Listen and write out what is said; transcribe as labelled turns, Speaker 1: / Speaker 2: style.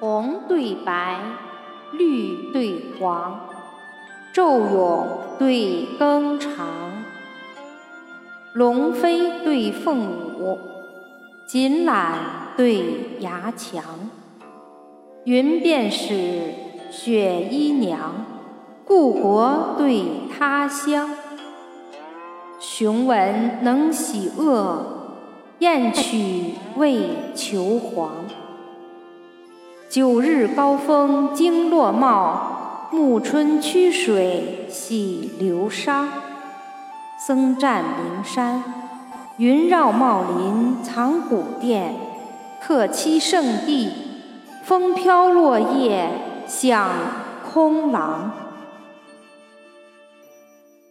Speaker 1: 红对白，绿对黄，昼永对更长，龙飞对凤舞，锦缆对牙墙。云便使雪衣娘，故国对他乡。雄文能喜恶，燕曲为求凰。九日高峰经落帽，暮春曲水洗流沙。僧占名山，云绕茂林藏古殿。客栖圣地，风飘落叶响空廊。